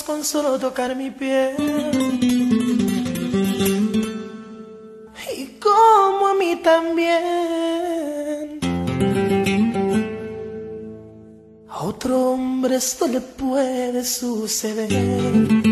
con solo tocar mi piel. Y como a mí también. A otro hombre esto le puede suceder.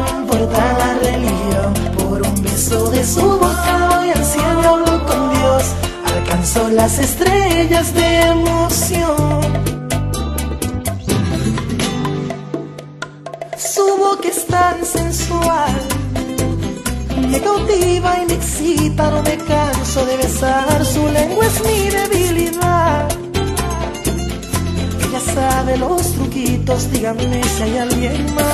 no importa la religión. Por un beso de su boca voy al cielo, con Dios. Alcanzó las estrellas de emoción. Su boca es tan sensual. Me cautiva y me excita, no me canso de besar. Su lengua es mi debilidad sabe los truquitos, díganme si hay alguien más.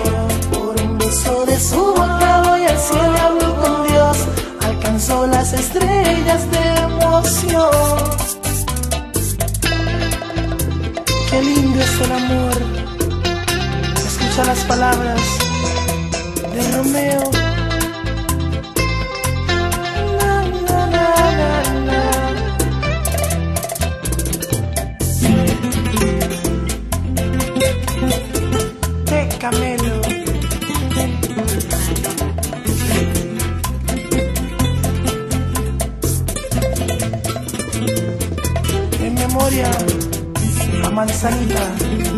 Lindo es el amor, escucha las palabras de Romeo. I'm sorry.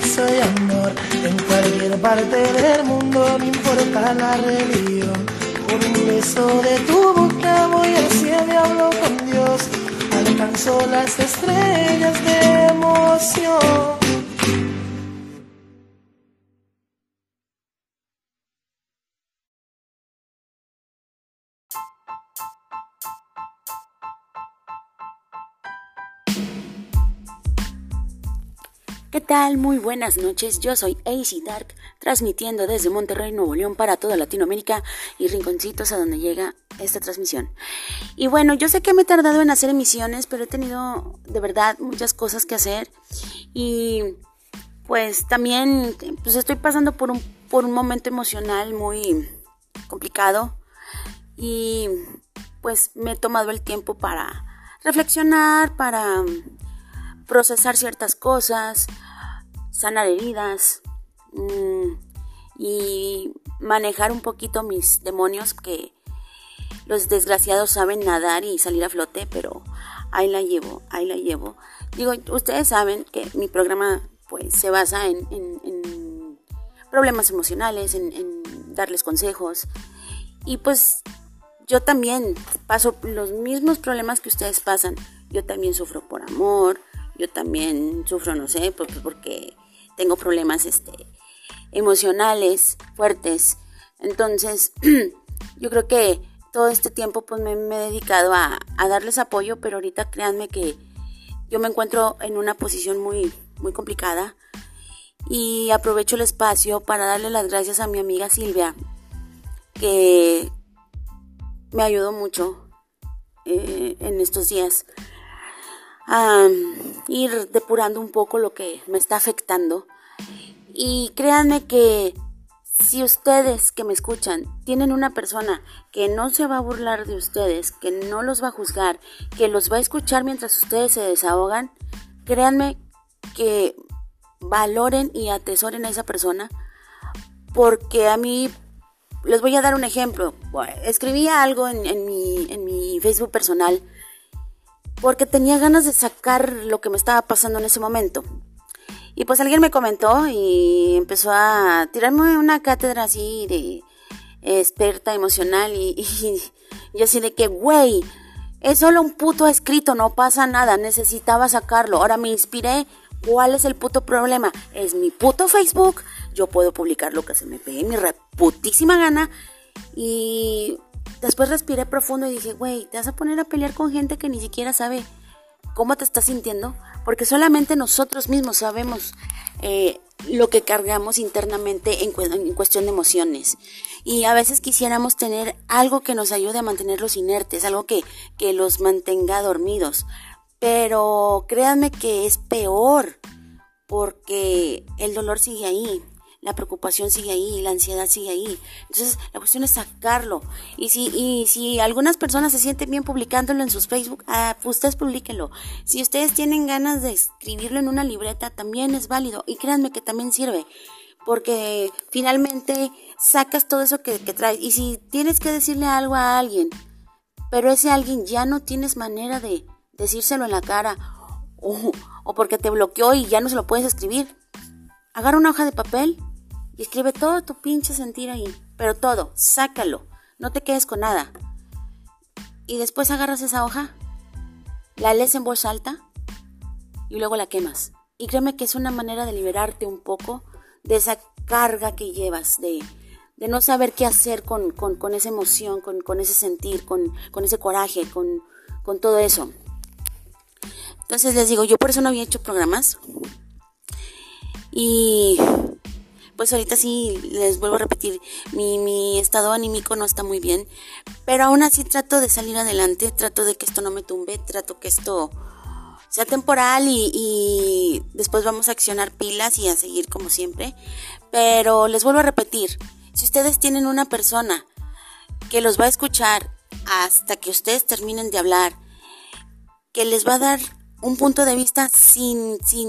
Sexo amor. En cualquier parte del mundo, no importa la religión. Por un beso de tu boca voy al cielo y hablo con Dios. Alcanzó las estrellas de emoción. Tal? Muy buenas noches. Yo soy AC Dark, transmitiendo desde Monterrey, Nuevo León, para toda Latinoamérica y rinconcitos a donde llega esta transmisión. Y bueno, yo sé que me he tardado en hacer emisiones, pero he tenido de verdad muchas cosas que hacer. Y pues también pues estoy pasando por un, por un momento emocional muy complicado. Y pues me he tomado el tiempo para reflexionar, para procesar ciertas cosas, sanar heridas mm, y manejar un poquito mis demonios que los desgraciados saben nadar y salir a flote, pero ahí la llevo, ahí la llevo. Digo, ustedes saben que mi programa pues se basa en, problemas emocionales, en, en darles consejos. Y pues yo también paso los mismos problemas que ustedes pasan. Yo también sufro por amor, yo también sufro, no sé, porque tengo problemas este, emocionales fuertes. Entonces, yo creo que todo este tiempo pues me, he dedicado a, darles apoyo, pero ahorita créanme que yo me encuentro en una posición muy, muy complicada y aprovecho el espacio para darle las gracias a mi amiga Silvia, que me ayudó mucho eh, en estos días a ir depurando un poco lo que me está afectando. Y créanme que si ustedes que me escuchan tienen una persona que no se va a burlar de ustedes, que no los va a juzgar, que los va a escuchar mientras ustedes se desahogan, créanme que valoren y atesoren a esa persona porque a mí les voy a dar un ejemplo. Escribía algo en, mi, en mi Facebook personal porque tenía ganas de sacar lo que me estaba pasando en ese momento. Y pues alguien me comentó y empezó a tirarme una cátedra así de experta emocional y, yo así de que, güey, es solo un puto escrito, no pasa nada, necesitaba sacarlo. Ahora me inspiré, ¿cuál es el puto problema? Es mi puto Facebook, yo puedo publicar lo que se me pegue mi reputísima gana. Y después respiré profundo y dije, güey, te vas a poner a pelear con gente que ni siquiera sabe cómo te estás sintiendo, porque solamente nosotros mismos sabemos eh, lo que cargamos internamente en, en, cuestión de emociones. Y a veces quisiéramos tener algo que nos ayude a mantenerlos inertes, algo que, que los mantenga dormidos. Pero créanme que es peor, porque el dolor sigue ahí, la preocupación sigue ahí, la ansiedad sigue ahí. Entonces, la cuestión es sacarlo. Y si, y si algunas personas se sienten bien publicándolo en sus Facebook, ah, ustedes publiquenlo. Si ustedes tienen ganas de escribirlo en una libreta, también es válido. Y créanme que también sirve. Porque finalmente sacas todo eso que, traes. Y si tienes que decirle algo a alguien, pero ese alguien ya no tienes manera de decírselo en la cara, o, o porque te bloqueó y ya no se lo puedes escribir, agarra una hoja de papel y escribe todo tu pinche sentir ahí, pero todo, sácalo, no te quedes con nada. Y después agarras esa hoja, la lees en voz alta y luego la quemas. Y créeme que es una manera de liberarte un poco de esa carga que llevas, de, no saber qué hacer con, esa emoción, con, ese sentir, con, con ese coraje, con, con todo eso. Entonces les digo, yo por eso no había hecho programas. Y pues ahorita sí les vuelvo a repetir, mi, estado anímico no está muy bien, pero aún así trato de salir adelante, trato de que esto no me tumbe, trato que esto sea temporal y, y después vamos a accionar pilas y a seguir como siempre. Pero les vuelvo a repetir, si ustedes tienen una persona que los va a escuchar hasta que ustedes terminen de hablar, que les va a dar un punto de vista sin, sin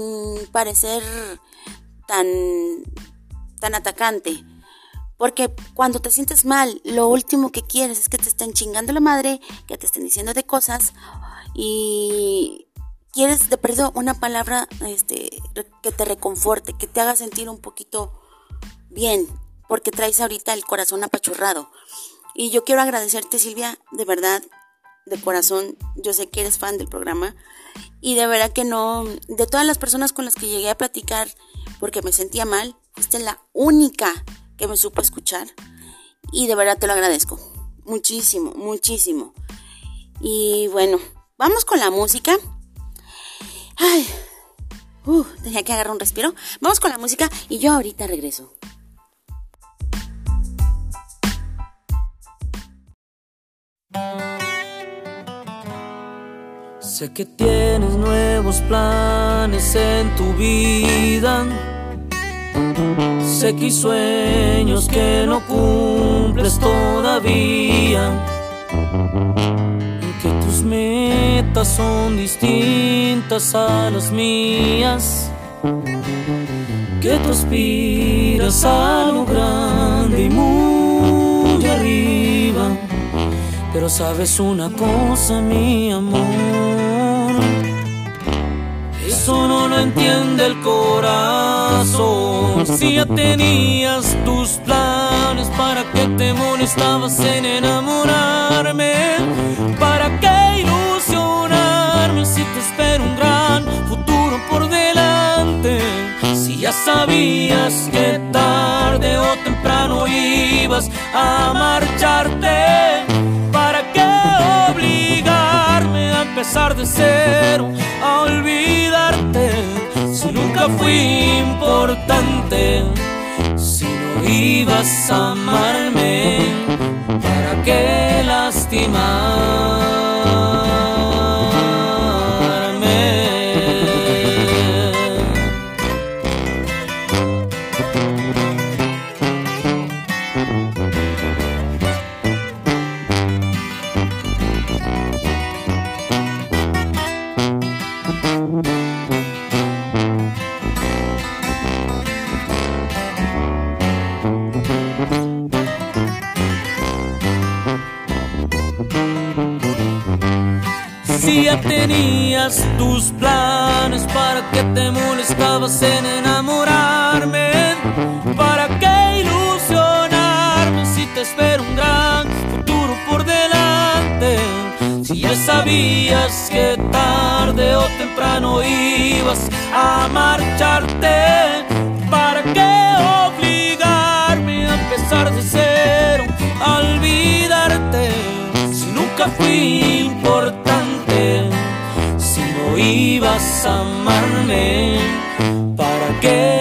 parecer tan tan atacante. Porque cuando te sientes mal, lo último que quieres es que te estén chingando la madre, que te estén diciendo de cosas y quieres de perdido una palabra este, que te reconforte, que te haga sentir un poquito bien, porque traes ahorita el corazón apachurrado. Y yo quiero agradecerte Silvia, de verdad, de corazón, yo sé que eres fan del programa y de verdad que no, de todas las personas con las que llegué a platicar porque me sentía mal, esta es la única que me supo escuchar y de verdad te lo agradezco. Muchísimo, muchísimo. Y bueno, vamos con la música. Ay, uh, tenía que agarrar un respiro. Vamos con la música y yo ahorita regreso. Sé que tienes nuevos planes en tu vida Sé que hay sueños que no cumples todavía. Y que tus metas son distintas a las mías. Que tú aspiras a lo grande y muy arriba. Pero sabes una cosa, mi amor. Eso no entiende el corazón. Si ya tenías tus planes, ¿para qué te molestabas en enamorarme? ¿Para qué ilusionarme si te espero un gran futuro por delante? Si ya sabías que tarde o temprano ibas a marcharte empezar de cero, a olvidarte. Si nunca fui importante, si no ibas a amarme, ¿para qué lastimar? Tenías tus planes, para que te molestabas en enamorarme, para qué ilusionarme si te espero un gran futuro por delante. Si ya sabías que tarde o temprano ibas a marcharte, ¿para qué obligarme a empezar de cero, a olvidarte? Si nunca fui importante ibas a amarme, ¿para qué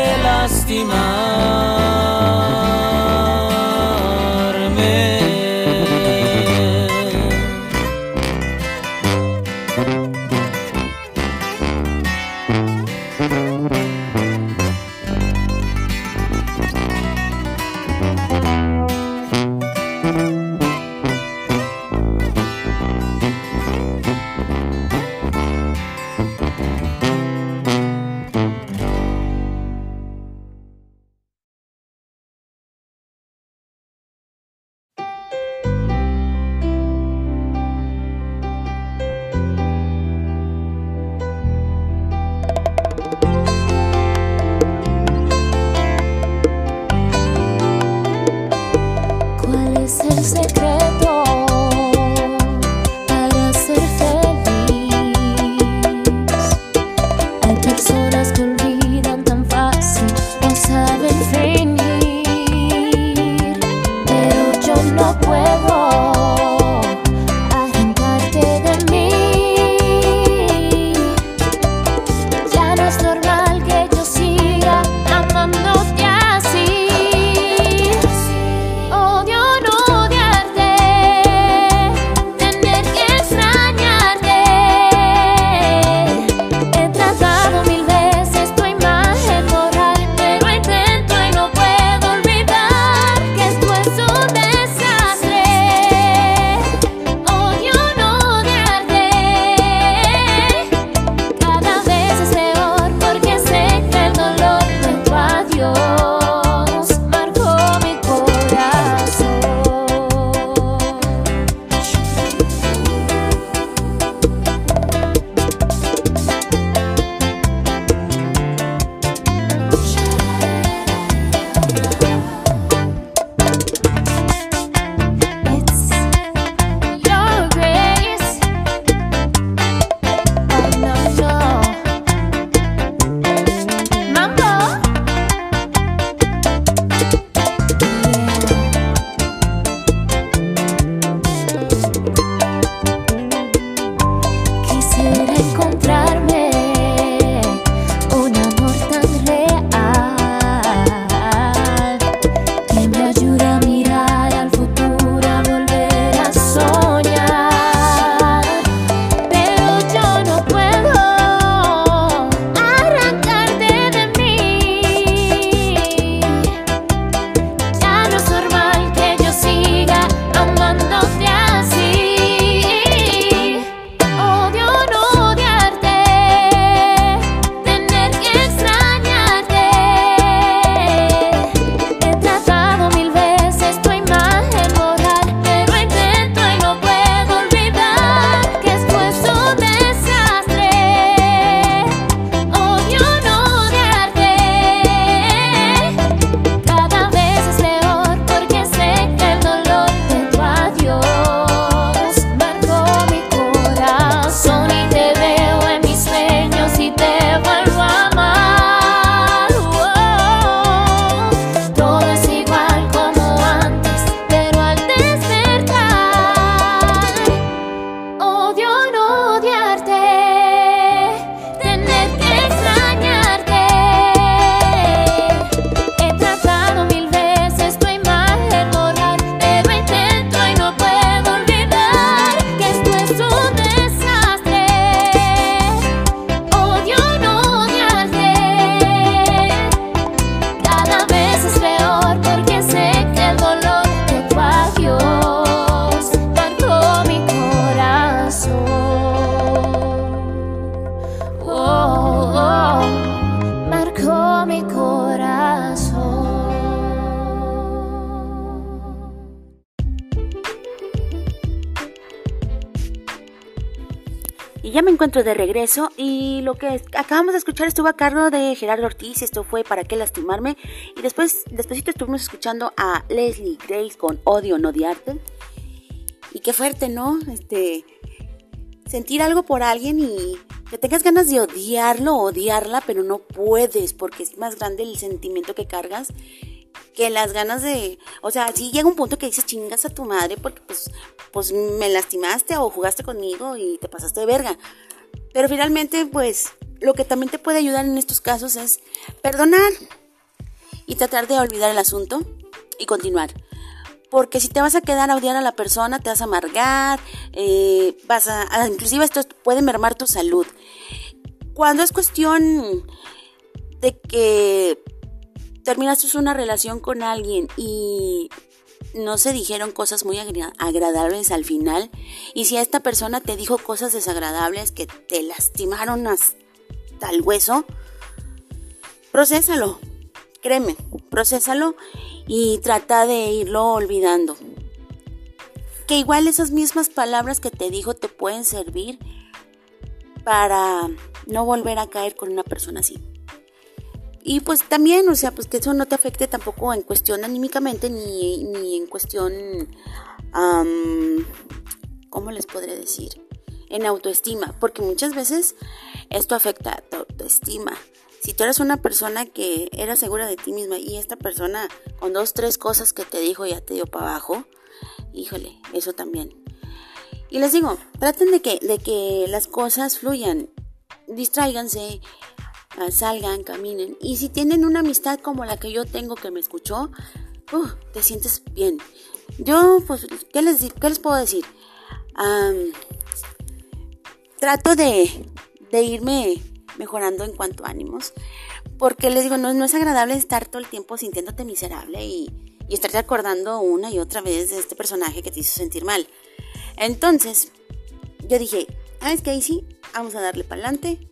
De regreso y lo que acabamos de escuchar estuvo a cargo de Gerardo Ortiz, esto fue ¿Para qué lastimarme? Y después, despuésito estuvimos escuchando a Leslie Grace con Odio no odiarte. Y qué fuerte, ¿no? Este, sentir algo por alguien y que tengas ganas de odiarlo odiarla, pero no puedes porque es más grande el sentimiento que cargas que las ganas de, o sea, si llega un punto que dices chingas a tu madre porque pues, pues me lastimaste o jugaste conmigo y te pasaste de verga. Pero finalmente, pues, lo que también te puede ayudar en estos casos es perdonar y tratar de olvidar el asunto y continuar. Porque si te vas a quedar a odiar a la persona, te vas a amargar, eh, vas a, inclusive esto puede mermar tu salud. Cuando es cuestión de que terminaste una relación con alguien y no se dijeron cosas muy agradables al final, y si esta persona te dijo cosas desagradables que te lastimaron hasta el hueso, procésalo, créeme, procésalo y trata de irlo olvidando. Que igual esas mismas palabras que te dijo te pueden servir para no volver a caer con una persona así. Y pues también, o sea, pues que eso no te afecte tampoco en cuestión anímicamente ni, ni en cuestión, ¿cómo les podré decir? En autoestima, porque muchas veces esto afecta a tu autoestima. Si tú eres una persona que era segura de ti misma y esta persona con dos, tres cosas que te dijo ya te dio para abajo, híjole, eso también. Y les digo, traten de que, de que las cosas fluyan, distráiganse, salgan, caminen. Y si tienen una amistad como la que yo tengo que me escuchó, uh, te sientes bien. Yo, pues, ¿qué les, qué les puedo decir? trato de, de, irme mejorando en cuanto ánimos. Porque les digo, no, no es agradable estar todo el tiempo sintiéndote miserable y, y estarte acordando una y otra vez de este personaje que te hizo sentir mal. Entonces, yo dije, ¿sabes qué, sí Vamos a darle para adelante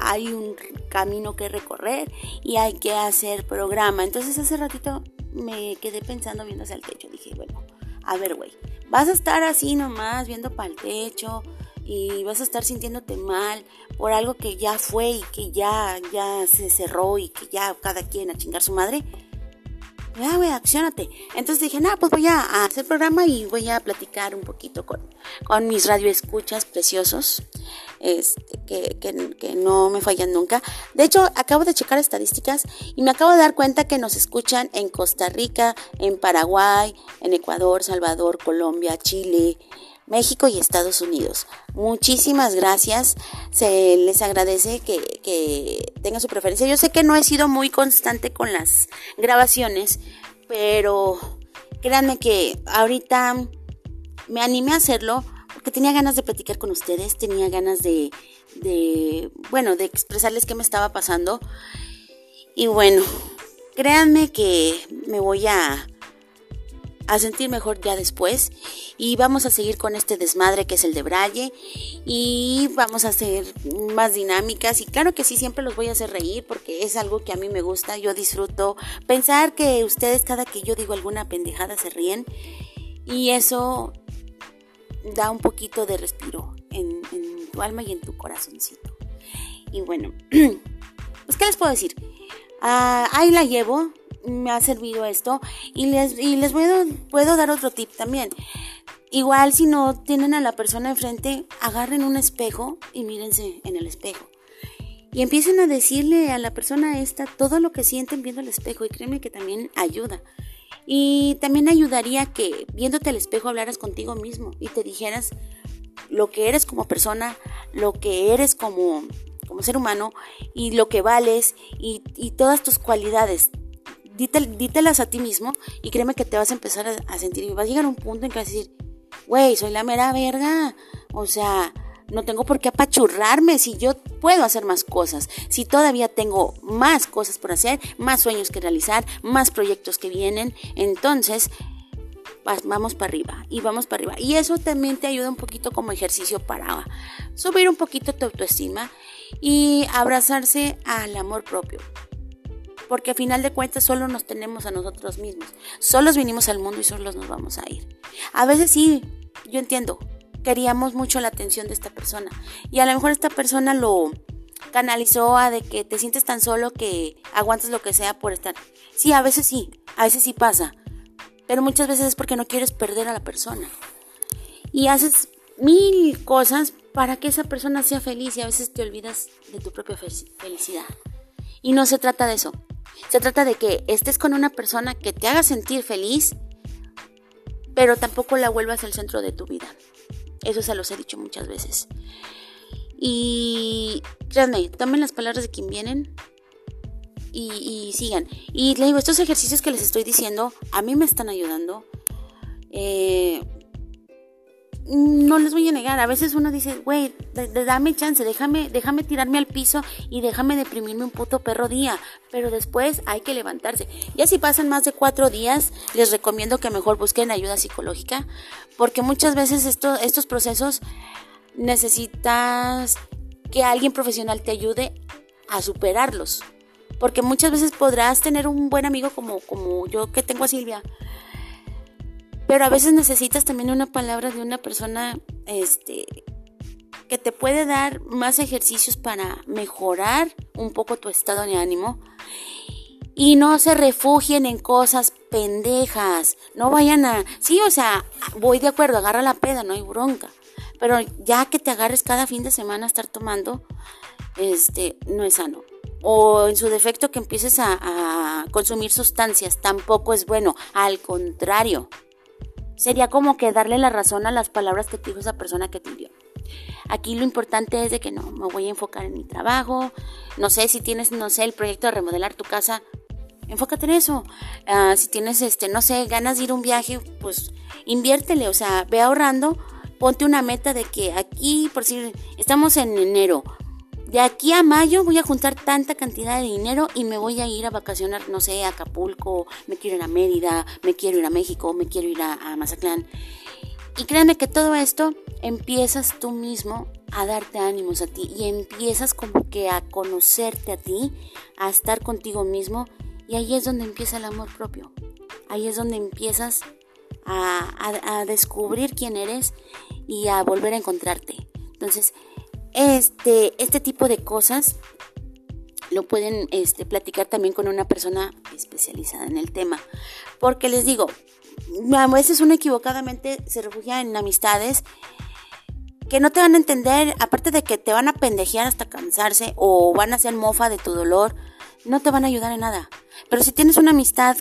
hay un camino que recorrer y hay que hacer programa. Entonces hace ratito me quedé pensando viendo hacia el techo. Dije, bueno, a ver, güey, vas a estar así nomás viendo para el techo y vas a estar sintiéndote mal por algo que ya fue y que ya, ya se cerró y que ya cada quien a chingar su madre. Ya, güey, accionate. Entonces dije, nada, pues voy a, hacer programa y voy a platicar un poquito con, con mis radioescuchas preciosos este, que, no me fallan nunca. De hecho, acabo de checar estadísticas y me acabo de dar cuenta que nos escuchan en Costa Rica, en Paraguay, en Ecuador, Salvador, Colombia, Chile, México y Estados Unidos. Muchísimas gracias. Se les agradece que, tengan su preferencia. Yo sé que no he sido muy constante con las grabaciones, pero créanme que ahorita me animé a hacerlo porque tenía ganas de platicar con ustedes, tenía ganas de, de, bueno, de expresarles qué me estaba pasando. Y bueno, créanme que me voy a, a sentir mejor ya después. Y vamos a seguir con este desmadre que es el de Braille. Y vamos a hacer más dinámicas. Y claro que sí, siempre los voy a hacer reír porque es algo que a mí me gusta, yo disfruto pensar que ustedes cada que yo digo alguna pendejada se ríen. Y eso da un poquito de respiro en, tu alma y en tu corazoncito. Y bueno, pues ¿qué les puedo decir? Ah, ahí la llevo, me ha servido esto y les, y les puedo, puedo dar otro tip también. Igual si no tienen a la persona enfrente, agarren un espejo y mírense en el espejo. Y empiecen a decirle a la persona esta todo lo que sienten viendo el espejo y créeme que también ayuda. Y también ayudaría que viéndote al espejo hablaras contigo mismo y te dijeras lo que eres como persona, lo que eres como, como ser humano y lo que vales y, todas tus cualidades. dítelas a ti mismo y créeme que te vas a empezar a, sentir y vas a llegar a un punto en que vas a decir, güey, soy la mera verga. O sea, no tengo por qué apachurrarme si yo puedo hacer más cosas, si todavía tengo más cosas por hacer, más sueños que realizar, más proyectos que vienen, entonces vamos para arriba y vamos para arriba. Y eso también te ayuda un poquito como ejercicio para subir un poquito tu autoestima y abrazarse al amor propio. Porque a final de cuentas solo nos tenemos a nosotros mismos. Solos vinimos al mundo y solos nos vamos a ir. A veces sí, yo entiendo, queríamos mucho la atención de esta persona. Y a lo mejor esta persona lo canalizó a de que te sientes tan solo que aguantas lo que sea por estar. Sí, a veces sí, a veces sí pasa. Pero muchas veces es porque no quieres perder a la persona. Y haces mil cosas para que esa persona sea feliz y a veces te olvidas de tu propia felicidad. Y no se trata de eso. Se trata de que estés con una persona que te haga sentir feliz, pero tampoco la vuelvas al centro de tu vida. Eso se los he dicho muchas veces. Y créanme, tomen las palabras de quien vienen y, sigan. Y les digo, estos ejercicios que les estoy diciendo, a mí me están ayudando. Eh, no les voy a negar, a veces uno dice, güey, dame chance, déjame, déjame tirarme al piso y déjame deprimirme un puto perro día, pero después hay que levantarse. Ya si pasan más de cuatro días, les recomiendo que mejor busquen ayuda psicológica, porque muchas veces estos procesos necesitas que alguien profesional te ayude a superarlos. Porque muchas veces podrás tener un buen amigo como, como yo que tengo a Silvia, pero a veces necesitas también una palabra de una persona este, que te puede dar más ejercicios para mejorar un poco tu estado de ánimo. Y no se refugien en cosas pendejas. No vayan a... Sí, o sea, voy de acuerdo, agarra la peda, no hay bronca. Pero ya que te agarres cada fin de semana a estar tomando, este, no es sano. O en su defecto que empieces a, a consumir sustancias, tampoco es bueno. Al contrario, Sería como que darle la razón a las palabras que te dijo esa persona que te dio. Aquí lo importante es de que no, me voy a enfocar en mi trabajo. No sé si tienes, no sé, el proyecto de remodelar tu casa, enfócate en eso. Ah, si tienes, este, no sé, ganas de ir a un viaje, pues inviértele, o sea, ve ahorrando, ponte una meta de que aquí, por si estamos en enero, de aquí a mayo voy a juntar tanta cantidad de dinero y me voy a ir a vacacionar, no sé, a Acapulco, me quiero ir a Mérida, me quiero ir a México, me quiero ir a, a Mazatlán. Y créanme que todo esto empiezas tú mismo a darte ánimos a ti y empiezas como que a conocerte a ti, a estar contigo mismo y ahí es donde empieza el amor propio. Ahí es donde empiezas a, a descubrir quién eres y a volver a encontrarte. Entonces, este, este tipo de cosas lo pueden este, platicar también con una persona especializada en el tema. Porque les digo, a veces uno equivocadamente se refugia en amistades que no te van a entender, aparte de que te van a pendejear hasta cansarse o van a hacer mofa de tu dolor, no te van a ayudar en nada. Pero si tienes una amistad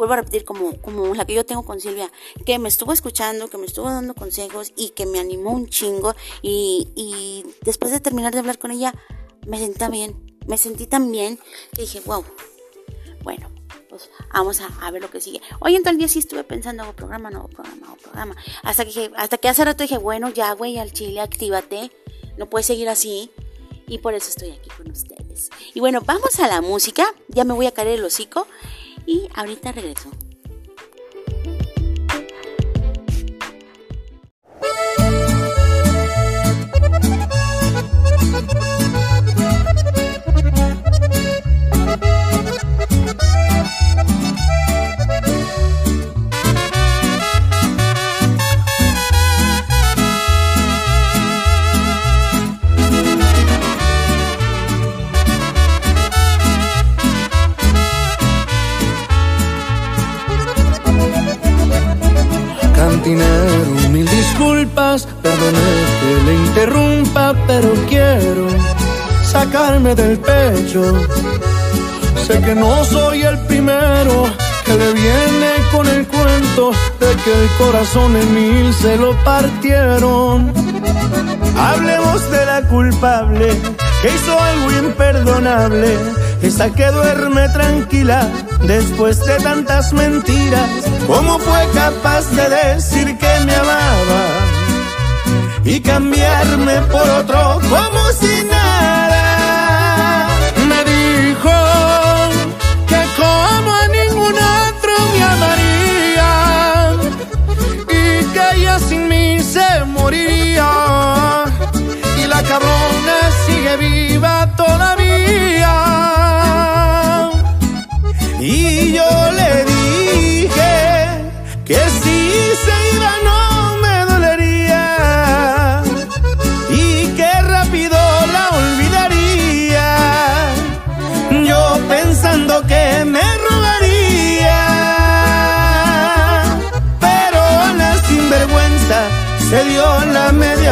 vuelvo a repetir, como, como la que yo tengo con Silvia, que me estuvo escuchando, que me estuvo dando consejos y que me animó un chingo. Y, después de terminar de hablar con ella, me sentí bien, me sentí tan bien que dije, wow, bueno, pues vamos a, ver lo que sigue. Hoy en tal día sí estuve pensando, hago programa, no programa, hago programa. Hasta que, hasta que hace rato dije, bueno, ya, güey, al chile, actívate. No puedes seguir así. Y por eso estoy aquí con ustedes. Y bueno, vamos a la música. Ya me voy a caer el hocico y ahorita regreso. Corazón en mil se lo partieron. Hablemos de la culpable que hizo algo imperdonable, esa que duerme tranquila después de tantas mentiras. ¿Cómo fue capaz de decir que me amaba y cambiarme por otro como si nada?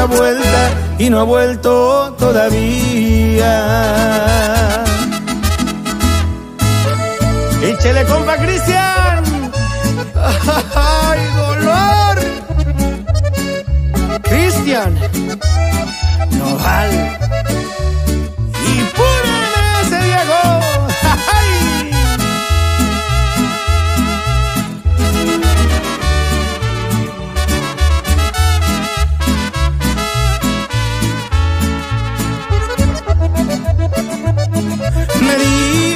Vuelta y no ha vuelto todavía. Échele compa Cristian. ¡Ay, dolor! Cristian. No vale. Me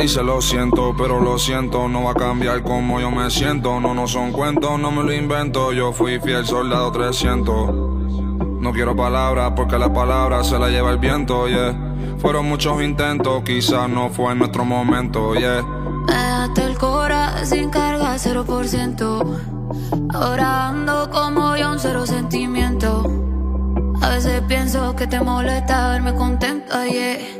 dice lo siento, pero lo siento, no va a cambiar como yo me siento. No, no son cuentos, no me lo invento. Yo fui fiel soldado 300. No quiero palabras porque la palabra se la lleva el viento, yeah. Fueron muchos intentos, quizás no fue nuestro momento, yeah. Me dejaste el cora sin carga, 0%. Ahora ando como yo, un cero sentimiento. A veces pienso que te molesta verme contento, yeah.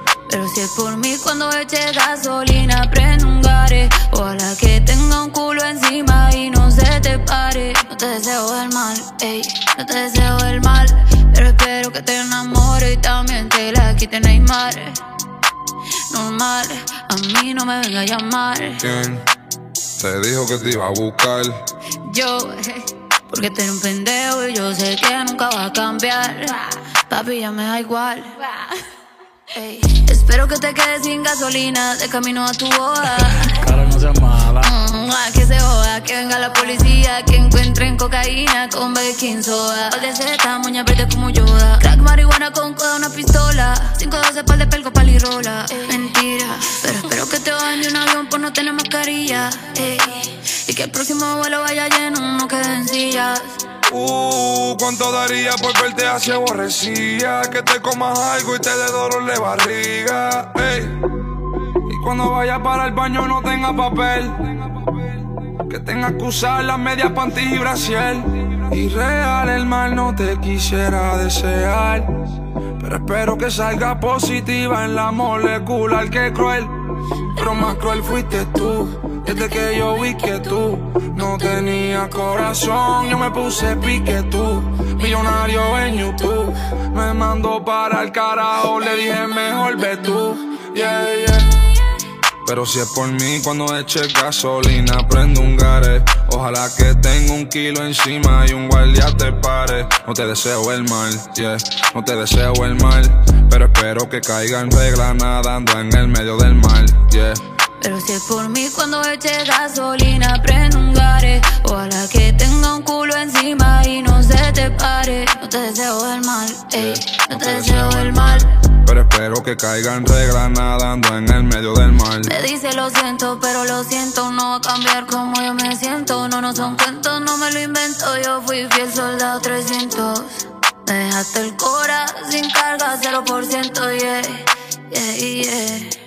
Pero si es por mí cuando eche gasolina, prendo un gare. Ojalá que tenga un culo encima y no se te pare. No te deseo el mal, ey, no te deseo el mal. Pero espero que te enamore y también te la quite Neymar. Normal, a mí no me venga a llamar. ¿Quién te dijo que te iba a buscar? Yo, porque tú eres un pendejo y yo sé que nunca va a cambiar. Papi, ya me da igual. Ey, Espero que te quedes sin gasolina de camino a tu boda. Cara, no seas mala. Mm, ah, que se joda, que venga la policía, que encuentren cocaína con King soda. Pal de seta, moña verde como Yoda. Crack marihuana con coda, una pistola. 512 pal de pelco, palirola. Mentira, pero espero que te bajen de un avión por no tener mascarilla. ey. Y que el próximo vuelo vaya lleno, no queden sillas. Uh, ¿cuánto daría por verte así aborrecida? Que te comas algo y te dé dolor de barriga. Y cuando vayas para el baño no tenga papel. Que tengas que usar las medias panties y brasier. Y real el mal no te quisiera desear. Pero espero que salga positiva en la molecular que cruel. Pero más cruel fuiste tú. Desde que yo vi que tú no tenías corazón, yo me puse pique tú. Millonario en YouTube, me mandó para el carajo, le dije mejor ve tú. Yeah, yeah. Pero si es por mí, cuando eche gasolina, prendo un gare. Ojalá que tenga un kilo encima y un guardia te pare. No te deseo el mal, yeah, no te deseo el mal. Pero espero que caiga en regla nadando en el medio del mar, yeah. Pero si es por mí cuando eche gasolina, prendo un gare. Ojalá que tenga un culo encima y no se te pare. No te deseo el mal, ey, no te deseo el mal. Pero espero que caiga en regla nadando en el medio del mar. Me dice lo siento, pero lo siento, no va a cambiar como yo me siento. No, no son cuentos, no me lo invento. Yo fui fiel soldado 300. Me dejaste el cora sin carga, 0%, yeah, yeah, yeah.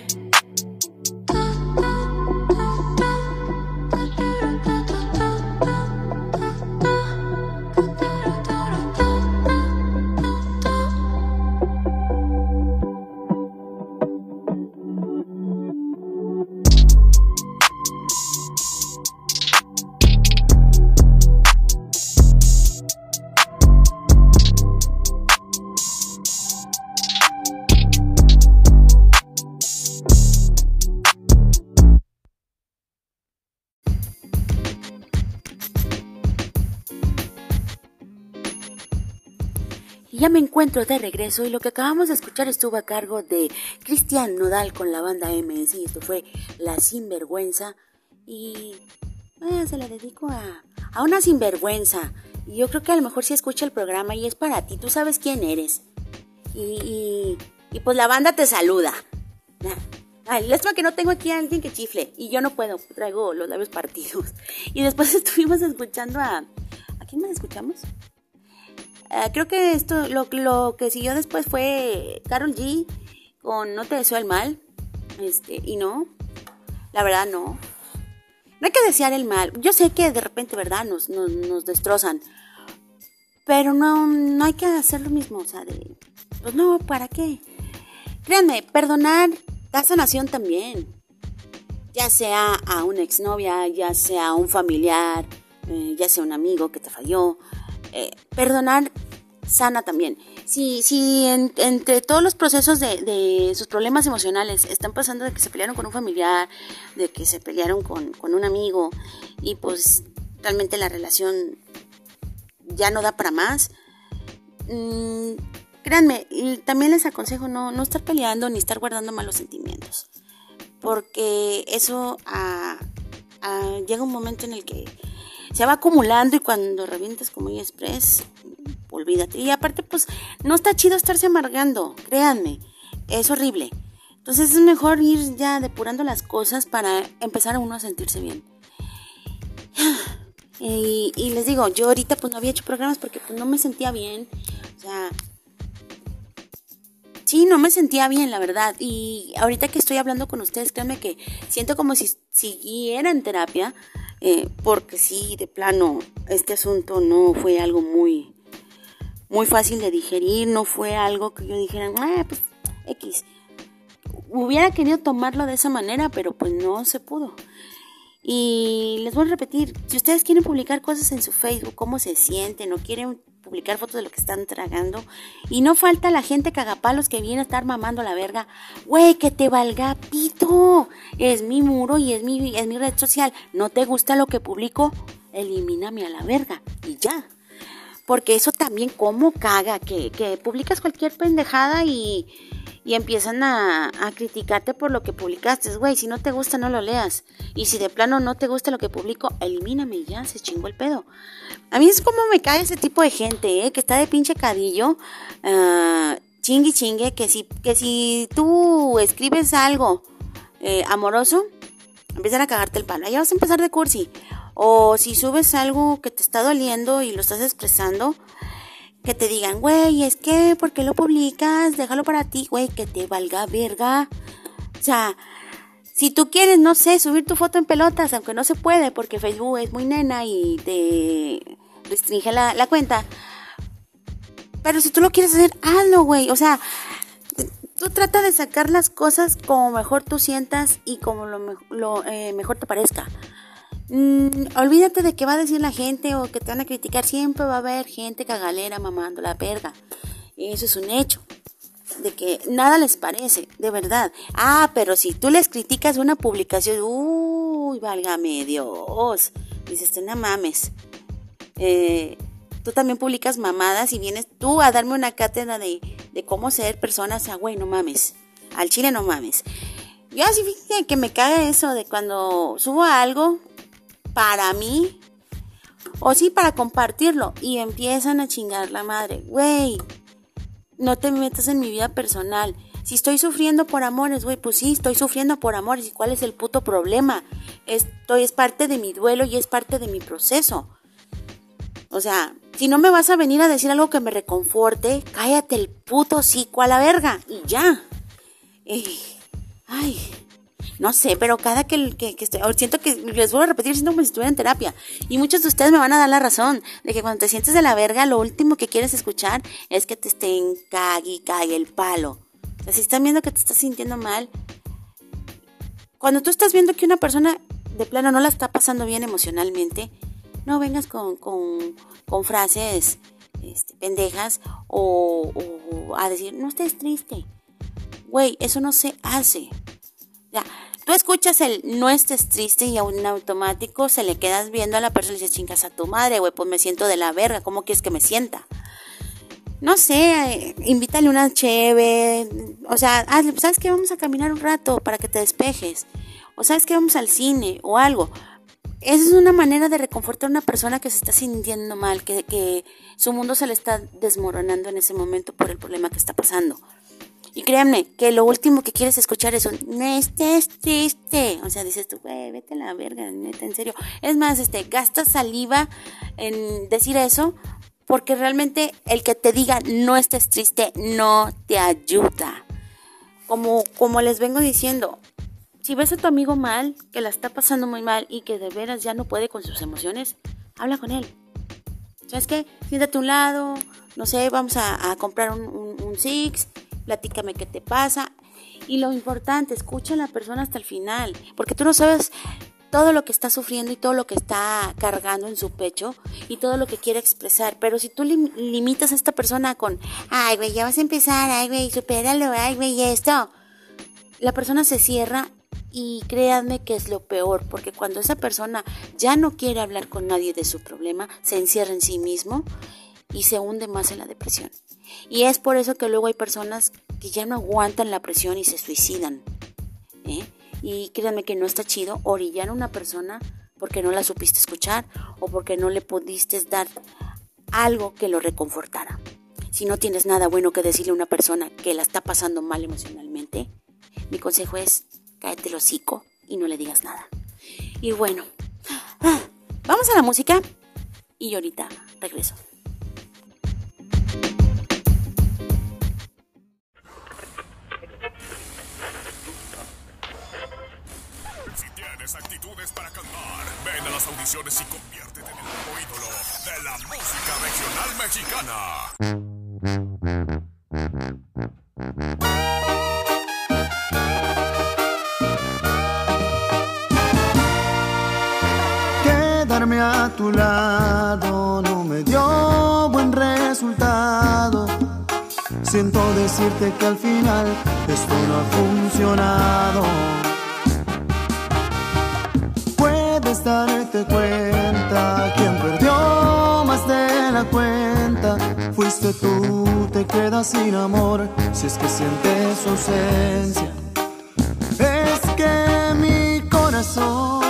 Y ya me encuentro de regreso y lo que acabamos de escuchar estuvo a cargo de Cristian Nodal con la banda MS y esto fue La Sinvergüenza y eh, se la dedico a, a una sinvergüenza. Y yo creo que a lo mejor si escucha el programa y es para ti, tú sabes quién eres. Y, y, pues la banda te saluda. Ay, lástima que no tengo aquí a alguien que chifle. Y yo no puedo, traigo los labios partidos. Y después estuvimos escuchando a... ¿A quién más escuchamos? Eh, creo que esto, lo, lo, que siguió después fue Carol G con No te deseo el mal. Este, y no, la verdad no. No hay que desear el mal. Yo sé que de repente, ¿verdad? Nos, nos, nos destrozan. Pero no, no hay que hacer lo mismo. O sea, de, pues no, ¿para qué? Créanme, perdonar da sanación también. Ya sea a una exnovia, ya sea a un familiar, eh, ya sea un amigo que te falló. Eh, perdonar sana también. Si, si entre todos los procesos de, sus problemas emocionales están pasando de que se pelearon con un familiar, de que se pelearon con, un amigo y pues realmente la relación ya no da para más, mm, créanme, también les aconsejo no, no estar peleando ni estar guardando malos sentimientos, porque eso llega un momento en el que se va acumulando y cuando revientes como express, olvídate. Y aparte, pues, no está chido estarse amargando, créanme, es horrible. Entonces es mejor ir ya depurando las cosas para empezar a uno a sentirse bien. Y, y, les digo, yo ahorita pues no había hecho programas porque pues no me sentía bien. O sea, sí, no me sentía bien, la verdad. Y ahorita que estoy hablando con ustedes, créanme que siento como si siguiera en terapia eh, porque sí, de plano, este asunto no fue algo muy, muy fácil de digerir, no fue algo que yo dijera, ah, pues X. Hubiera querido tomarlo de esa manera, pero pues no se pudo. Y les voy a repetir, si ustedes quieren publicar cosas en su Facebook, cómo se sienten o quieren publicar fotos de lo que están tragando. Y no falta la gente cagapalos que viene a estar mamando la verga. Güey, que te valga pito. Es mi muro y es mi, es mi red social. ¿No te gusta lo que publico? Elimíname a la verga. Y ya. Porque eso también como caga, que, que publicas cualquier pendejada y y empiezan a, criticarte por lo que publicaste. Güey, si no te gusta, no lo leas. Y si de plano no te gusta lo que publico, elimíname ya, se chingó el pedo. A mí es como me cae ese tipo de gente, ¿eh? Que está de pinche cadillo. Uh, chingue chingue, que si, que si tú escribes algo eh, amoroso, empiezan a cagarte el palo. Ya vas a empezar de cursi. O si subes algo que te está doliendo y lo estás expresando, que te digan, güey, es que, ¿por qué lo publicas? Déjalo para ti, güey, que te valga verga. O sea, si tú quieres, no sé, subir tu foto en pelotas, aunque no se puede porque Facebook es muy nena y te restringe la, cuenta. Pero si tú lo quieres hacer, hazlo, güey. O sea, tú trata de sacar las cosas como mejor tú sientas y como lo, lo eh, mejor te parezca. Mm, olvídate de qué va a decir la gente o que te van a criticar. Siempre va a haber gente cagalera mamando la verga. Eso es un hecho. De que nada les parece, de verdad. Ah, pero si tú les criticas una publicación, uy, válgame Dios. Dices, no mames. Eh, tú también publicas mamadas y vienes tú a darme una cátedra de, de cómo ser persona. O sea, güey, no mames. Al chile no mames. Yo así fíjate que me caga eso de cuando subo algo para mí o sí para compartirlo y empiezan a chingar la madre. Güey, no te metas en mi vida personal. Si estoy sufriendo por amores, güey, pues sí, estoy sufriendo por amores. ¿Y cuál es el puto problema? Esto es parte de mi duelo y es parte de mi proceso. O sea, si no me vas a venir a decir algo que me reconforte, cállate el puto psico a la verga y ya. ay. No sé, pero cada que, que, que estoy, siento que les voy a repetir, siento como si estuviera en terapia. Y muchos de ustedes me van a dar la razón de que cuando te sientes de la verga, lo último que quieres escuchar es que te estén cague y cague el palo. O sea, si están viendo que te estás sintiendo mal, cuando tú estás viendo que una persona de plano no la está pasando bien emocionalmente, no vengas con, con, con frases este, pendejas o, o a decir, no estés triste. Güey, eso no se hace. Ya, tú escuchas el no estés triste y a un automático se le quedas viendo a la persona y dices, chingas a tu madre, güey, pues me siento de la verga, ¿cómo quieres que me sienta? no sé, invítale una cheve, o sea, ¿sabes qué? Vamos a caminar un rato para que te despejes, o sabes que vamos al cine o algo. Esa es una manera de reconfortar a una persona que se está sintiendo mal, que, que su mundo se le está desmoronando en ese momento por el problema que está pasando. Y créanme que lo último que quieres escuchar es un, no estés triste. O sea, dices tú, güey, vete a la verga, neta, en serio. Es más, este, gastas saliva en decir eso porque realmente el que te diga no estés triste no te ayuda. Como, como les vengo diciendo, si ves a tu amigo mal, que la está pasando muy mal y que de veras ya no puede con sus emociones, habla con él. ¿Sabes qué? Siéntate a un lado, no sé, vamos a, comprar un, un, Six, platícame qué te pasa. Y lo importante, escucha a la persona hasta el final, porque tú no sabes todo lo que está sufriendo y todo lo que está cargando en su pecho y todo lo que quiere expresar. Pero si tú limitas a esta persona con, ay, güey, ya vas a empezar, ay, güey, supéralo, ay, güey, esto, la persona se cierra y créanme que es lo peor, porque cuando esa persona ya no quiere hablar con nadie de su problema, se encierra en sí mismo y se hunde más en la depresión. Y es por eso que luego hay personas que ya no aguantan la presión y se suicidan. ¿eh? Y créanme que no está chido orillar a una persona porque no la supiste escuchar o porque no le pudiste dar algo que lo reconfortara. Si no tienes nada bueno que decirle a una persona que la está pasando mal emocionalmente, mi consejo es cáete el hocico y no le digas nada. Y bueno, ah, vamos a la música y ahorita regreso. Actitudes para cantar. Ven a las audiciones y conviértete en el nuevo ídolo de la música regional mexicana. Quedarme a tu lado no me dio buen resultado. Siento decirte que al final esto no ha funcionado darte cuenta. Quien perdió más de la cuenta fuiste tú, te quedas sin amor si es que sientes su ausencia. Es que mi corazón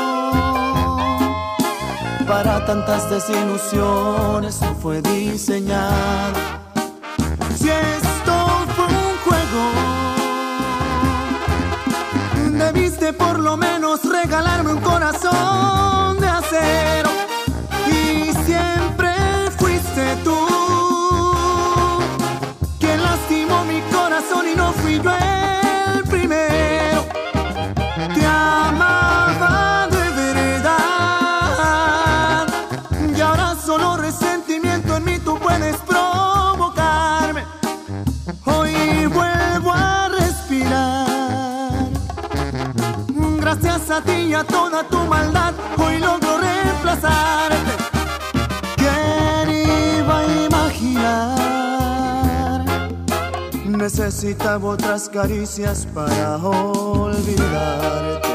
para tantas desilusiones no fue diseñado. Si esto Por lo menos regalarme un corazón de acero. A toda tu maldad, hoy logro reemplazarte. ¿Quién iba a imaginar? Necesitaba otras caricias para olvidarte.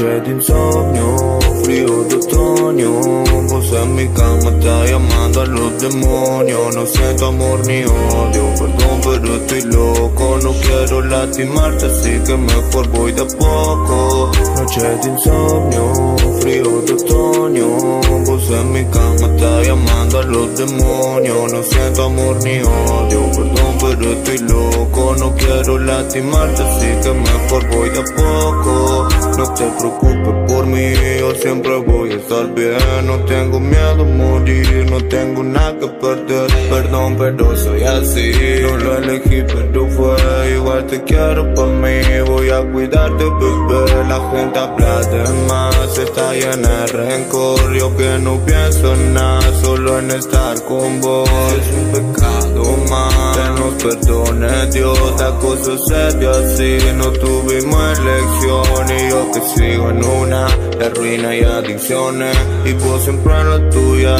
Noche de insomnio, frío de otoño Vos en mi cama está llamando a los demonios. No siento amor ni odio, perdón pero estoy loco. No quiero lastimarte así que mejor voy de poco. Noche de insomnio, frío de otoño Vos en mi cama está llamando a los demonios. No siento amor ni odio, perdón pero estoy loco. No quiero lastimarte así que mejor voy de poco. No te preocupes por mí, yo siempre voy a estar bien. No tengo miedo a morir, no tengo nada que perder. Perdón, pero soy así. No lo elegí, pero fue Igual. Te quiero por mí, voy a cuidarte, bebé. La gente habla de más, está llena de rencor. Yo que no pienso en nada, solo en estar con vos. Es un pecado más, nos perdone Dios La cosa se dio así, no tuvimos elección. Y yo que sigo en una de ruina y adicciones. Y vos siempre en la tuya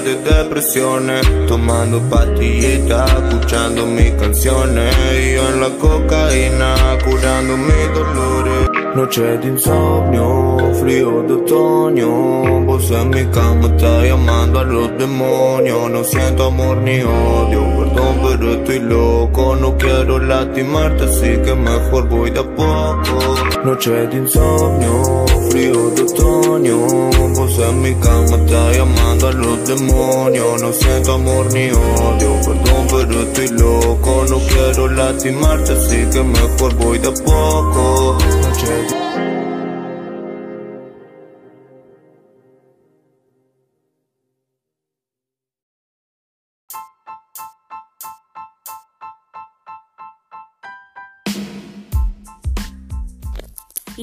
de depresiones. Tomando pastillitas, escuchando mis canciones. Y yo en la cocaína, curando mis dolores. Noche de insomnio, frío de otoño. Vos en mi cama está llamando a los demonios. No siento amor ni odio, perdón pero estoy loco No quiero lastimarte así que mejor voy de a poco. Noche de insomnio, frío de otoño Vos en mi cama está llamando a los demonios. No siento amor ni odio, perdón pero estoy loco No quiero lastimarte así que mejor voy de a poco. Noche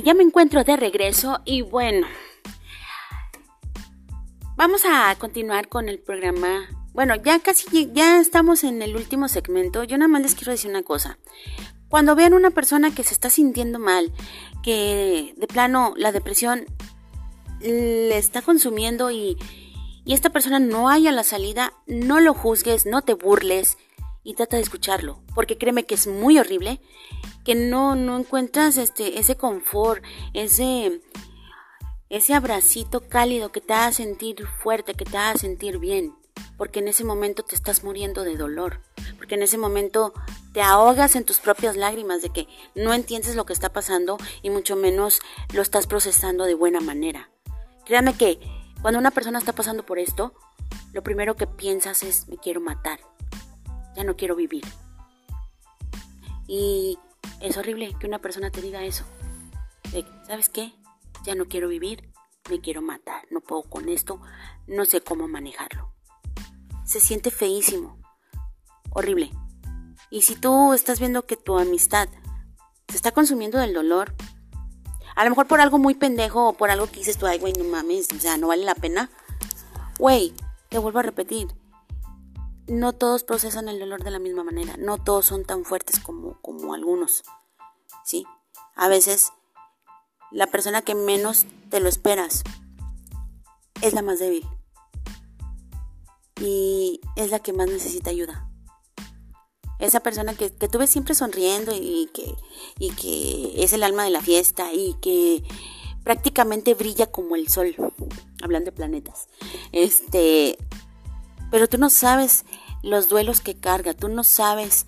ya me encuentro de regreso y bueno, vamos a continuar con el programa. Bueno, ya casi ya estamos en el último segmento. Yo nada más les quiero decir una cosa. Cuando vean una persona que se está sintiendo mal, que de plano la depresión le está consumiendo y, y esta persona no haya la salida, no lo juzgues, no te burles y trata de escucharlo, porque créeme que es muy horrible que no, no encuentras este, ese confort, ese, ese abracito cálido que te haga sentir fuerte, que te haga sentir bien, porque en ese momento te estás muriendo de dolor, porque en ese momento te ahogas en tus propias lágrimas de que no entiendes lo que está pasando y mucho menos lo estás procesando de buena manera. Créame que cuando una persona está pasando por esto, lo primero que piensas es me quiero matar, ya no quiero vivir. Y es horrible que una persona te diga eso. ¿Sabes qué? Ya no quiero vivir, me quiero matar, no puedo con esto, no sé cómo manejarlo. Se siente feísimo, horrible. Y si tú estás viendo que tu amistad se está consumiendo del dolor, a lo mejor por algo muy pendejo o por algo que dices tú, ay, güey, no mames, o sea, no vale la pena. Güey, te vuelvo a repetir, no todos procesan el dolor de la misma manera, no todos son tan fuertes como, como algunos, ¿sí? A veces la persona que menos te lo esperas es la más débil y es la que más necesita ayuda. Esa persona que, que tú ves siempre sonriendo y que, y que es el alma de la fiesta y que prácticamente brilla como el sol, hablando de planetas. Este, pero tú no sabes los duelos que carga, tú no sabes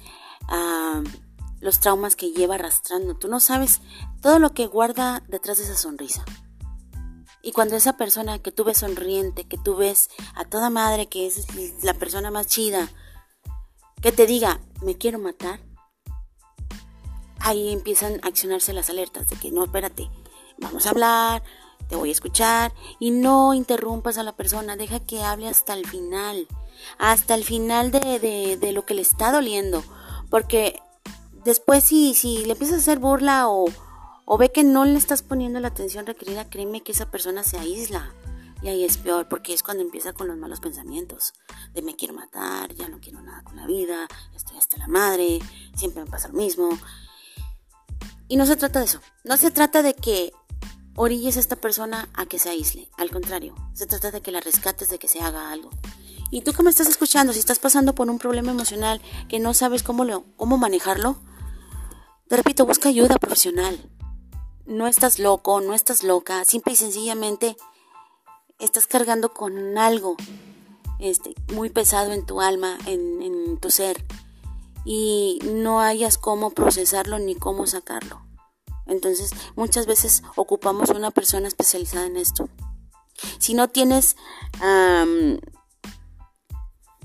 los traumas que lleva arrastrando, tú no sabes todo lo que guarda detrás de esa sonrisa. Y cuando esa persona que tú ves sonriente, que tú ves a toda madre, que es la persona más chida, que te diga, me quiero matar, ahí empiezan a accionarse las alertas de que no, espérate, vamos a hablar, te voy a escuchar y no interrumpas a la persona, deja que hable hasta el final, hasta el final de, de, lo que le está doliendo, porque después si, si le empiezas a hacer burla o, o ve que no le estás poniendo la atención requerida, créeme que esa persona se aísla. Y ahí es peor, porque es cuando empieza con los malos pensamientos. De me quiero matar, ya no quiero nada con la vida, estoy hasta la madre, siempre me pasa lo mismo. Y no se trata de eso. No se trata de que orilles a esta persona a que se aísle. Al contrario, se trata de que la rescates, de que se haga algo. Y tú que me estás escuchando, si estás pasando por un problema emocional que no sabes cómo, lo, cómo manejarlo, te repito, busca ayuda profesional. No estás loco, no estás loca, simple y sencillamente estás cargando con algo este, muy pesado en tu alma, en, en tu ser, y no hayas cómo procesarlo ni cómo sacarlo. Entonces, muchas veces ocupamos una persona especializada en esto. Si no tienes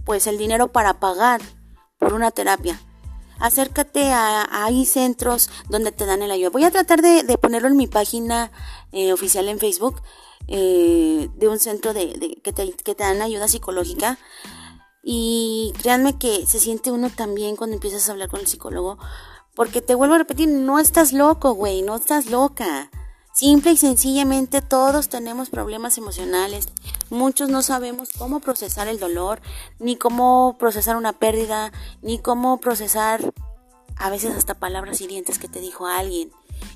pues el dinero para pagar por una terapia, acércate a, hay centros donde te dan el ayuda. Voy a tratar de, ponerlo en mi página eh, oficial en Facebook eh, de un centro de, que, te, que te dan ayuda psicológica. Y créanme que se siente uno también cuando empiezas a hablar con el psicólogo. Porque te vuelvo a repetir, no estás loco, güey, no estás loca. Simple y sencillamente todos tenemos problemas emocionales. Muchos no sabemos cómo procesar el dolor, ni cómo procesar una pérdida, ni cómo procesar a veces hasta palabras hirientes que te dijo alguien,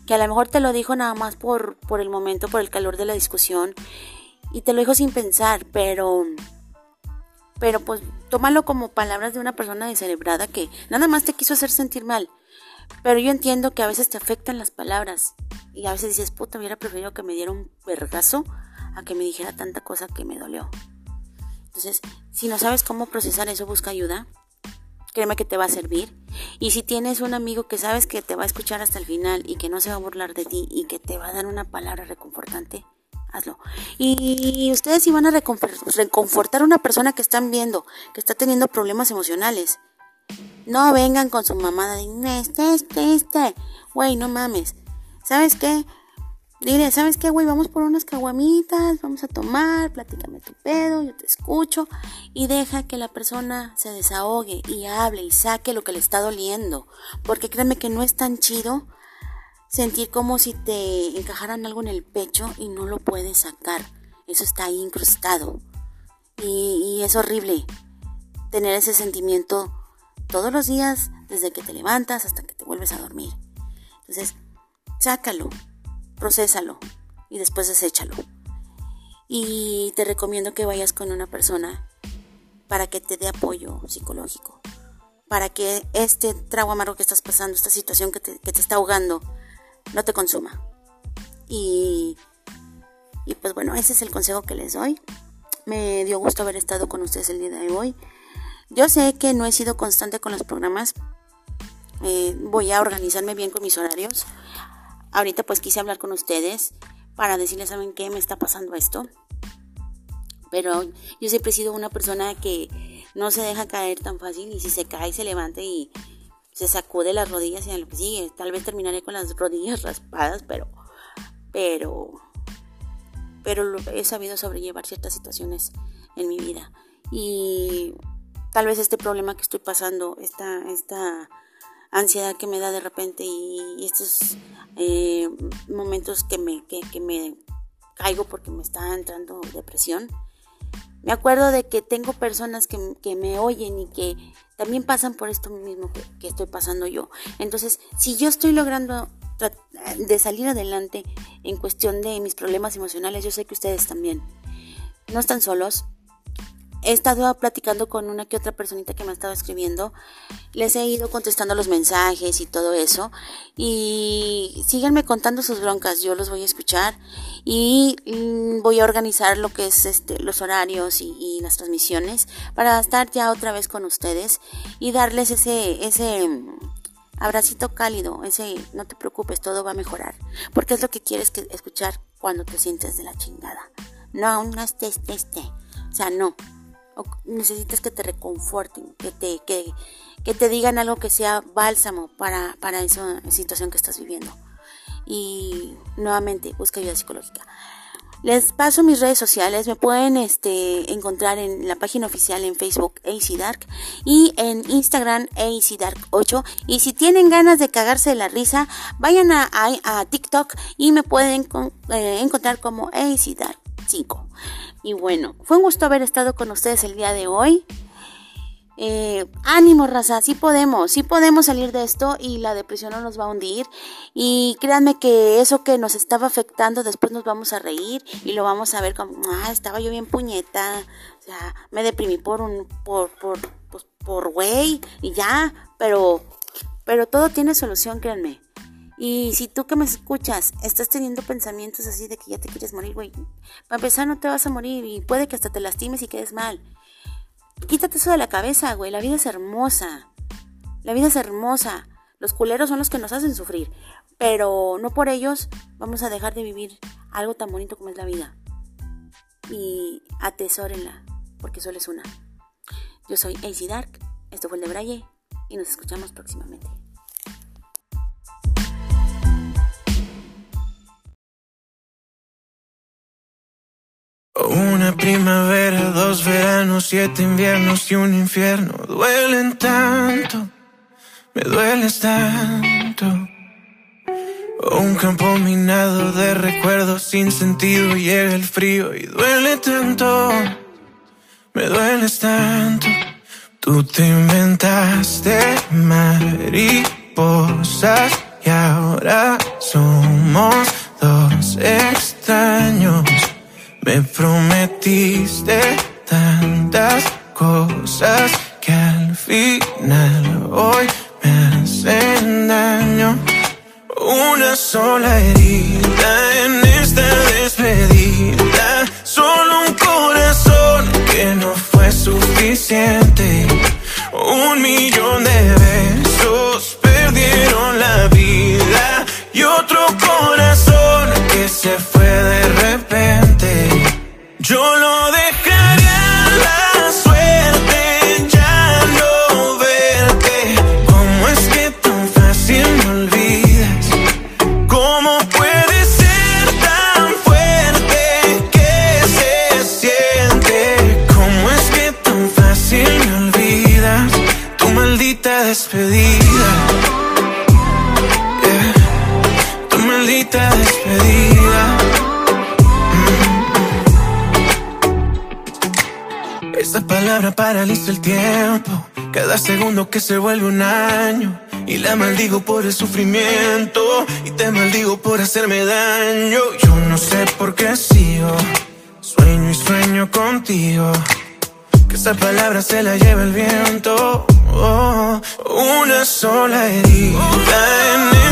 que a lo mejor te lo dijo nada más por, por el momento, por el calor de la discusión, y te lo dijo sin pensar, pero pero pues tómalo como palabras de una persona descerebrada que nada más te quiso hacer sentir mal. Pero yo entiendo que a veces te afectan las palabras y a veces dices, puta, hubiera preferido que me diera un vergazo a que me dijera tanta cosa que me dolió. Entonces, si no sabes cómo procesar eso, busca ayuda. Créeme que te va a servir. Y si tienes un amigo que sabes que te va a escuchar hasta el final y que no se va a burlar de ti y que te va a dar una palabra reconfortante, hazlo. Y ustedes si van a reconfortar a una persona que están viendo, que está teniendo problemas emocionales, no vengan con su mamada de este, este, este. Güey, no mames. ¿Sabes qué? Dile, ¿sabes qué, güey? Vamos por unas caguamitas, vamos a tomar, platícame tu pedo, yo te escucho y deja que la persona se desahogue y hable y saque lo que le está doliendo. Porque créeme que no es tan chido sentir como si te encajaran algo en el pecho y no lo puedes sacar. Eso está ahí incrustado. Y, y es horrible tener ese sentimiento todos los días, desde que te levantas hasta que te vuelves a dormir. Entonces, sácalo, procésalo y después deséchalo. Y te recomiendo que vayas con una persona para que te dé apoyo psicológico, para que este trago amargo que estás pasando, esta situación que te, que te está ahogando, no te consuma. Y, y pues bueno, ese es el consejo que les doy. Me dio gusto haber estado con ustedes el día de hoy. Yo sé que no he sido constante con los programas. Eh, voy a organizarme bien con mis horarios. Ahorita pues quise hablar con ustedes para decirles, ¿saben qué? Me está pasando esto. Pero yo siempre he sido una persona que no se deja caer tan fácil y si se cae se levanta y se sacude las rodillas y lo sigue. Tal vez terminaré con las rodillas raspadas, pero pero pero he sabido sobrellevar ciertas situaciones en mi vida. Y tal vez este problema que estoy pasando, esta, esta ansiedad que me da de repente y, estos eh, momentos que me, que, me caigo porque me está entrando depresión. Me acuerdo de que tengo personas que, que me oyen y que también pasan por esto mismo que, que, estoy pasando yo. Entonces, si yo estoy logrando de salir adelante en cuestión de mis problemas emocionales, yo sé que ustedes también. No están solos, he estado platicando con una que otra personita que me ha estado escribiendo. Les he ido contestando los mensajes y todo eso. Y síganme contando sus broncas, yo los voy a escuchar. Y mm, voy a organizar lo que es este, los horarios y, las transmisiones para estar ya otra vez con ustedes y darles ese, ese mm, abracito cálido, ese no te preocupes, todo va a mejorar. Porque es lo que quieres que escuchar cuando te sientes de la chingada. No, no estés, este. O sea, no necesitas que te reconforten, que te, que, que te digan algo que sea bálsamo para, para esa situación que estás viviendo. Y nuevamente, busca ayuda psicológica. Les paso mis redes sociales, me pueden este, encontrar en la página oficial en Facebook AC Dark y en Instagram AC Dark 8 y si tienen ganas de cagarse de la risa, vayan a, a, TikTok y me pueden eh, encontrar como AC Dark 5. Y bueno, fue un gusto haber estado con ustedes el día de hoy. Eh, ánimo, raza, sí podemos, sí podemos salir de esto y la depresión no nos va a hundir. Y créanme que eso que nos estaba afectando, después nos vamos a reír y lo vamos a ver como, ah, estaba yo bien puñeta, o sea, me deprimí por un, por, por, pues, por güey y ya, pero Pero todo tiene solución, créanme. Y si tú que me escuchas estás teniendo pensamientos así de que ya te quieres morir, güey, para empezar no te vas a morir y puede que hasta te lastimes y quedes mal. Quítate eso de la cabeza, güey, la vida es hermosa. La vida es hermosa. Los culeros son los que nos hacen sufrir, pero no por ellos vamos a dejar de vivir algo tan bonito como es la vida. Y atesórenla, porque solo es una. Yo soy AC Dark, esto fue el de Braille y nos escuchamos próximamente. Una primavera, dos veranos, siete inviernos y un infierno duelen tanto, me dueles tanto. Un campo minado de recuerdos sin sentido, llega el frío y duele tanto, me dueles tanto. Tú te inventaste mariposas y ahora somos dos extraños. Me prometiste tantas cosas que al final hoy me hacen daño. Una sola herida en esta despedida. Solo un corazón que no fue suficiente. Un millón de besos perdieron la vida. Y otro corazón que se fue de repente. Palabra paraliza el tiempo, cada segundo que se vuelve un año. Y la maldigo por el sufrimiento, y te maldigo por hacerme daño. Yo no sé por qué sigo, sueño y sueño contigo. Que esa palabra se la lleva el viento. Oh, una sola herida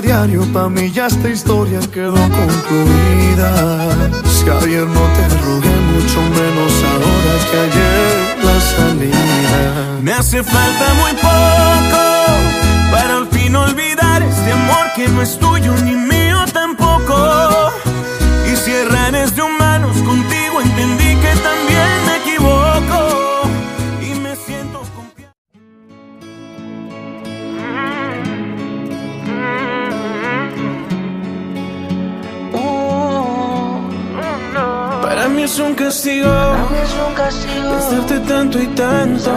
diario, pa' mí ya esta historia quedó concluida. Si ayer no te rogué, mucho menos ahora que ayer la salida. Me hace falta muy poco para al fin olvidar este amor que no es tuyo ni mío mí es un castigo. Pensarte tanto y tanto,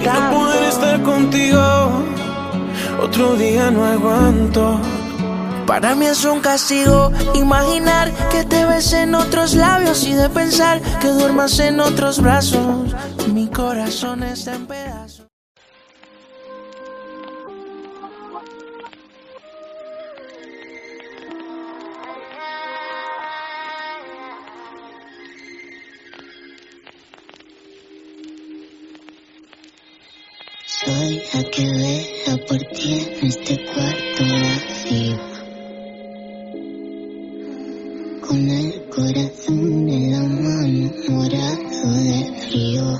y no poder estar contigo. Otro día no aguanto. Para mí es un castigo imaginar que te ves en otros labios y de pensar que duermas en otros brazos. Mi corazón está en pedazos. Por ti en este cuarto vacío. Con el corazón en la mano, morado de frío.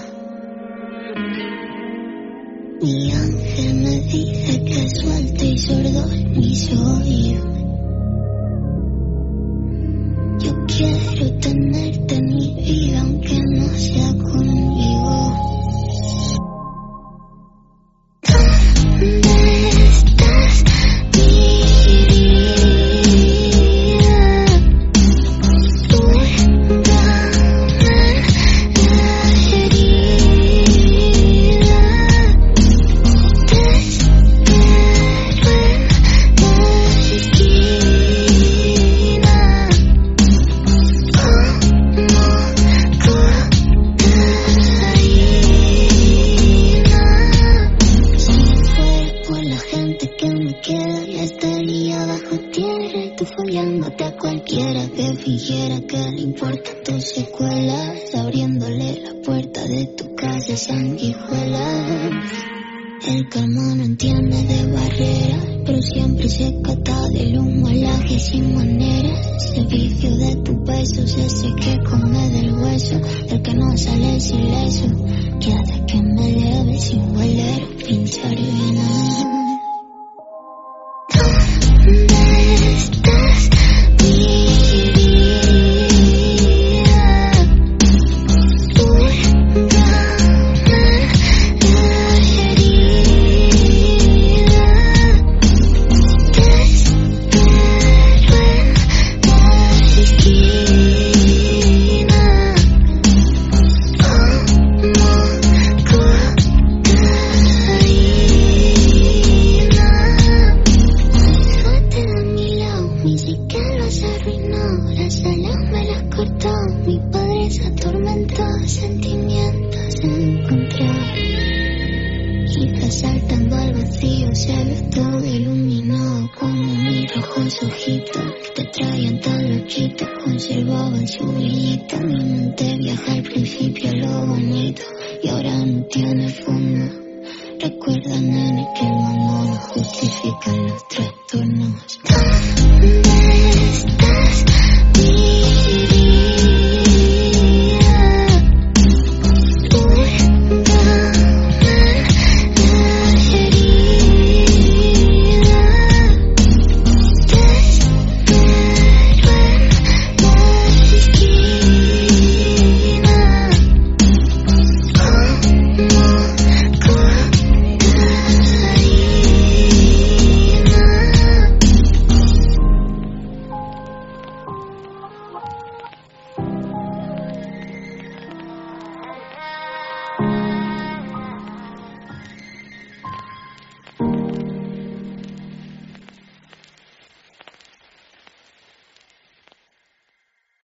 Mi ángel me dice que suelto y sordo mis oídos. Yo quiero tenerte en mi vida aunque no sea conmigo. things that.